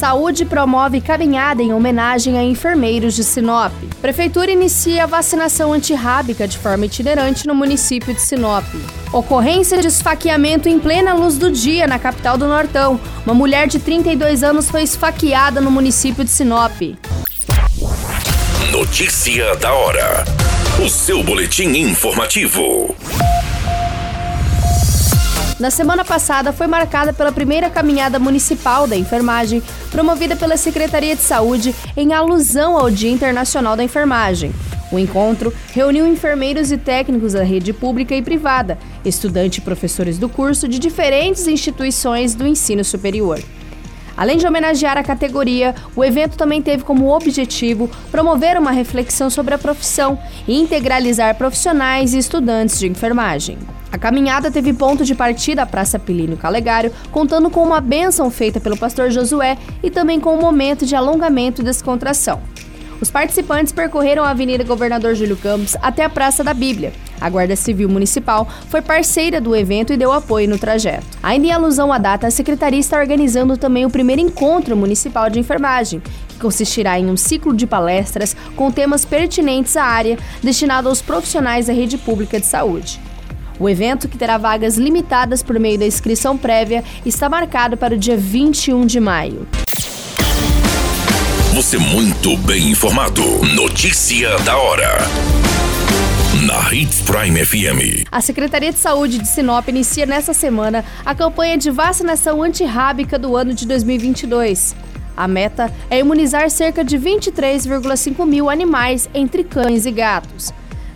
Saúde promove caminhada em homenagem a enfermeiros de Sinop. Prefeitura inicia vacinação antirrábica de forma itinerante no município de Sinop. Ocorrência de esfaqueamento em plena luz do dia na capital do Nortão. Uma mulher de 32 anos foi esfaqueada no município de Sinop. Notícia da hora. O seu boletim informativo. Na semana passada foi marcada pela primeira caminhada municipal da enfermagem, promovida pela Secretaria de Saúde em alusão ao Dia Internacional da Enfermagem. O encontro reuniu enfermeiros e técnicos da rede pública e privada, estudantes e professores do curso de diferentes instituições do ensino superior. Além de homenagear a categoria, o evento também teve como objetivo promover uma reflexão sobre a profissão e integralizar profissionais e estudantes de enfermagem. A caminhada teve ponto de partida à Praça Pilínio Calegário, contando com uma bênção feita pelo pastor Josué e também com um momento de alongamento e descontração. Os participantes percorreram a Avenida Governador Júlio Campos até a Praça da Bíblia. A Guarda Civil Municipal foi parceira do evento e deu apoio no trajeto. Ainda em alusão à data, a Secretaria está organizando também o primeiro encontro municipal de enfermagem, que consistirá em um ciclo de palestras com temas pertinentes à área, destinado aos profissionais da rede pública de saúde. O evento, que terá vagas limitadas por meio da inscrição prévia, está marcado para o dia 21 de maio. Você muito bem informado. Notícia da hora. Na Hits Prime FM. A Secretaria de Saúde de Sinop inicia nesta semana a campanha de vacinação antirrábica do ano de 2022. A meta é imunizar cerca de 23,5 mil animais entre cães e gatos.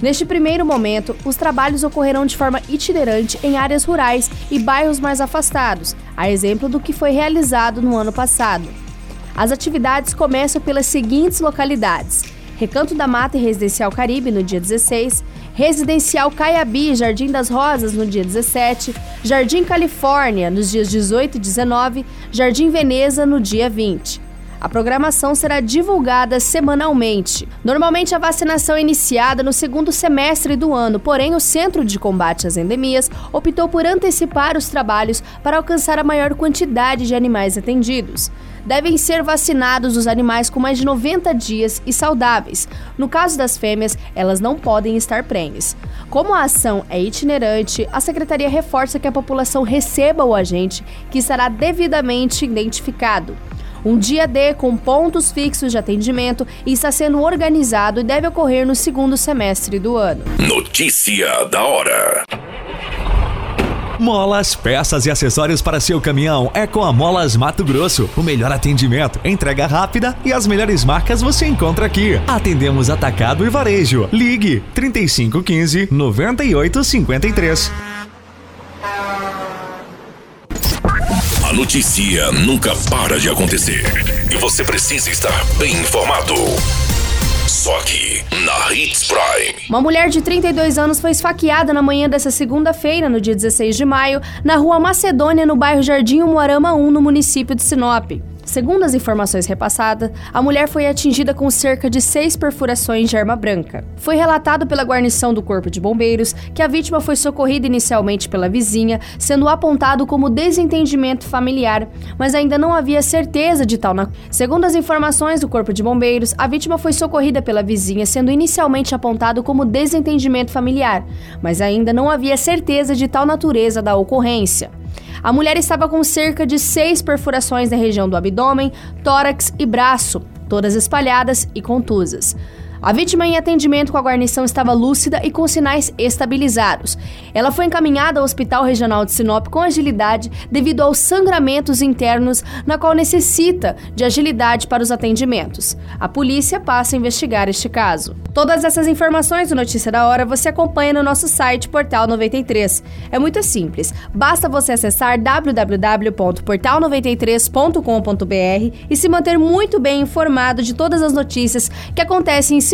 Neste primeiro momento, os trabalhos ocorrerão de forma itinerante em áreas rurais e bairros mais afastados, a exemplo do que foi realizado no ano passado. As atividades começam pelas seguintes localidades: Recanto da Mata e Residencial Caribe no dia 16, Residencial Caiabi e Jardim das Rosas no dia 17, Jardim Califórnia nos dias 18 e 19, Jardim Veneza no dia 20. A programação será divulgada semanalmente. Normalmente a vacinação é iniciada no segundo semestre do ano, porém o Centro de Combate às Endemias optou por antecipar os trabalhos para alcançar a maior quantidade de animais atendidos devem ser vacinados os animais com mais de 90 dias e saudáveis. No caso das fêmeas, elas não podem estar prenhes. Como a ação é itinerante, a secretaria reforça que a população receba o agente, que será devidamente identificado. Um dia D com pontos fixos de atendimento está sendo organizado e deve ocorrer no segundo semestre do ano. Notícia da hora. Molas, peças e acessórios para seu caminhão é com a Molas Mato Grosso. O melhor atendimento, entrega rápida e as melhores marcas você encontra aqui. Atendemos atacado e varejo. Ligue 3515 9853. Notícia nunca para de acontecer e você precisa estar bem informado. Só aqui, na Hits Prime. Uma mulher de 32 anos foi esfaqueada na manhã dessa segunda-feira, no dia 16 de maio, na rua Macedônia, no bairro Jardim Moarama 1, no município de Sinop. Segundo as informações repassadas, a mulher foi atingida com cerca de seis perfurações de arma branca. Foi relatado pela guarnição do Corpo de Bombeiros que a vítima foi socorrida inicialmente pela vizinha, sendo apontado como desentendimento familiar, mas ainda não havia certeza de tal. Na... Segundo as informações do Corpo de Bombeiros, a vítima foi socorrida pela vizinha, sendo inicialmente apontado como desentendimento familiar, mas ainda não havia certeza de tal natureza da ocorrência. A mulher estava com cerca de seis perfurações na região do abdômen, tórax e braço, todas espalhadas e contusas. A vítima em atendimento com a guarnição estava lúcida e com sinais estabilizados. Ela foi encaminhada ao Hospital Regional de Sinop com agilidade devido aos sangramentos internos, na qual necessita de agilidade para os atendimentos. A polícia passa a investigar este caso. Todas essas informações do Notícia da Hora você acompanha no nosso site Portal 93. É muito simples, basta você acessar www.portal93.com.br e se manter muito bem informado de todas as notícias que acontecem em